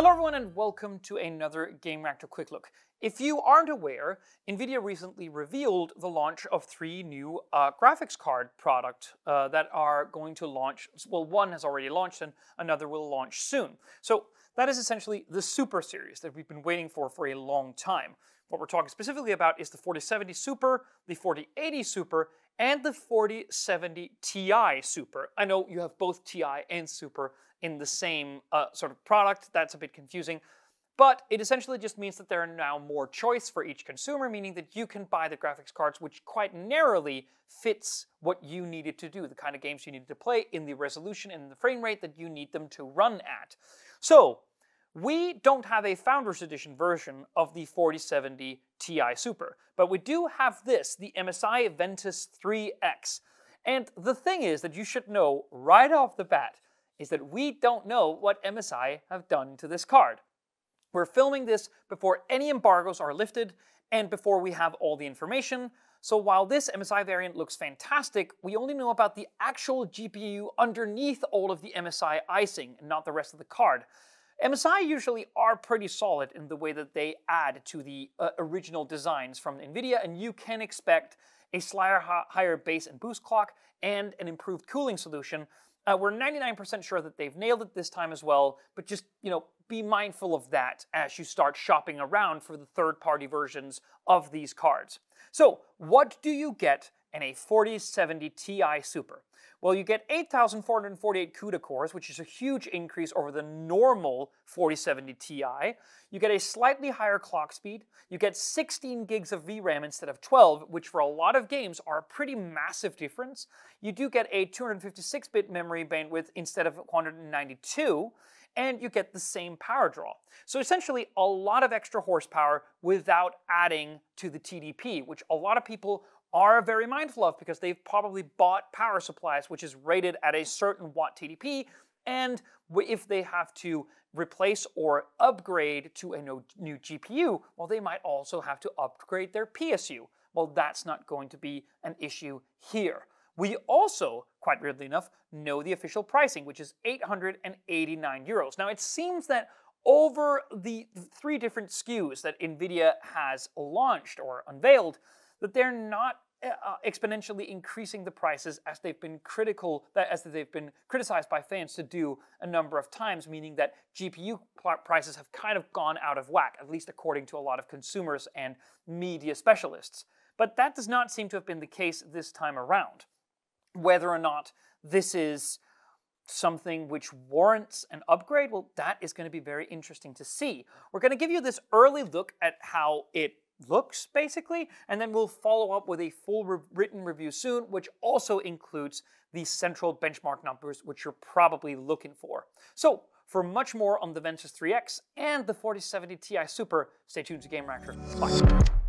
Hello everyone and welcome to another Gamereactor Quick Look. If you aren't aware, NVIDIA recently revealed the launch of three new uh, graphics card products uh, that are going to launch, well one has already launched and another will launch soon. So that is essentially the Super series that we've been waiting for for a long time. What we're talking specifically about is the 4070 Super, the 4080 Super, and the 4070 Ti Super. I know you have both Ti and Super in the same uh, sort of product. That's a bit confusing. But it essentially just means that there are now more choice for each consumer, meaning that you can buy the graphics cards which quite narrowly fits what you needed to do, the kind of games you needed to play in the resolution and the frame rate that you need them to run at. So, we don't have a Founders Edition version of the 4070 Ti Super, but we do have this, the MSI Ventus 3X. And the thing is that you should know right off the bat is that we don't know what MSI have done to this card. We're filming this before any embargoes are lifted and before we have all the information, so while this MSI variant looks fantastic, we only know about the actual GPU underneath all of the MSI icing not the rest of the card. MSI usually are pretty solid in the way that they add to the uh, original designs from NVIDIA, and you can expect a slightly higher base and boost clock and an improved cooling solution. Uh, we're 99% sure that they've nailed it this time as well, but just, you know, be mindful of that as you start shopping around for the third-party versions of these cards. So, what do you get in a 4070 Ti Super? Well, you get 8,448 CUDA cores, which is a huge increase over the normal 4070 Ti. You get a slightly higher clock speed. You get 16 gigs of VRAM instead of 12, which for a lot of games are a pretty massive difference. You do get a 256-bit memory bandwidth instead of 192, and you get the same power draw. So essentially, a lot of extra horsepower without adding to the TDP, which a lot of people are very mindful of because they've probably bought power supplies which is rated at a certain watt TDP and if they have to replace or upgrade to a new GPU, well, they might also have to upgrade their PSU. Well, that's not going to be an issue here. We also, quite weirdly enough, know the official pricing, which is 889 euros. Now, it seems that over the three different SKUs that NVIDIA has launched or unveiled, that they're not uh, exponentially increasing the prices as they've been critical as they've been criticized by fans to do a number of times meaning that GPU prices have kind of gone out of whack at least according to a lot of consumers and media specialists. But that does not seem to have been the case this time around. Whether or not this is something which warrants an upgrade well that is going to be very interesting to see. We're going to give you this early look at how it looks, basically, and then we'll follow up with a full re- written review soon, which also includes the central benchmark numbers, which you're probably looking for. So, for much more on the Ventus 3X and the 4070 Ti Super, stay tuned to Gamereactor. Bye.